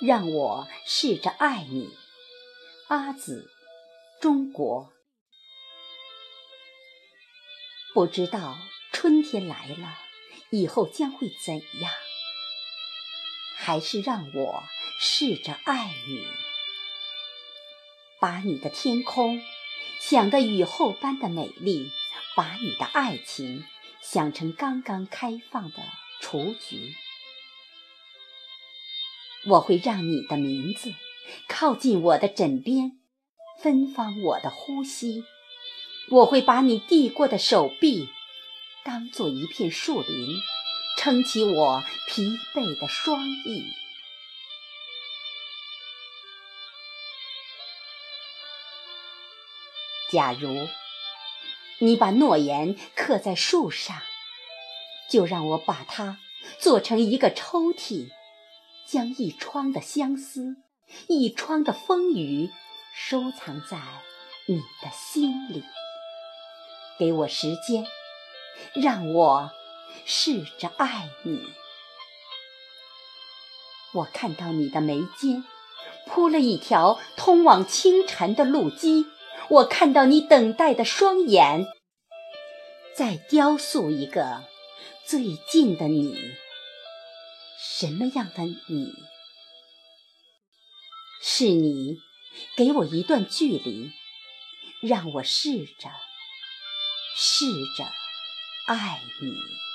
让我试着爱你，阿紫，中国。不知道春天来了以后将会怎样，还是让我试着爱你，把你的天空想得雨后般的美丽，把你的爱情想成刚刚开放的雏菊。我会让你的名字靠近我的枕边，芬芳我的呼吸。我会把你递过的手臂当做一片树林，撑起我疲惫的双翼。假如你把诺言刻在树上，就让我把它做成一个抽屉。将一窗的相思，一窗的风雨，收藏在你的心里。给我时间，让我试着爱你。我看到你的眉间铺了一条通往清晨的路基，我看到你等待的双眼，在雕塑一个最近的你。什么样的你？是你给我一段距离，让我试着，试着爱你。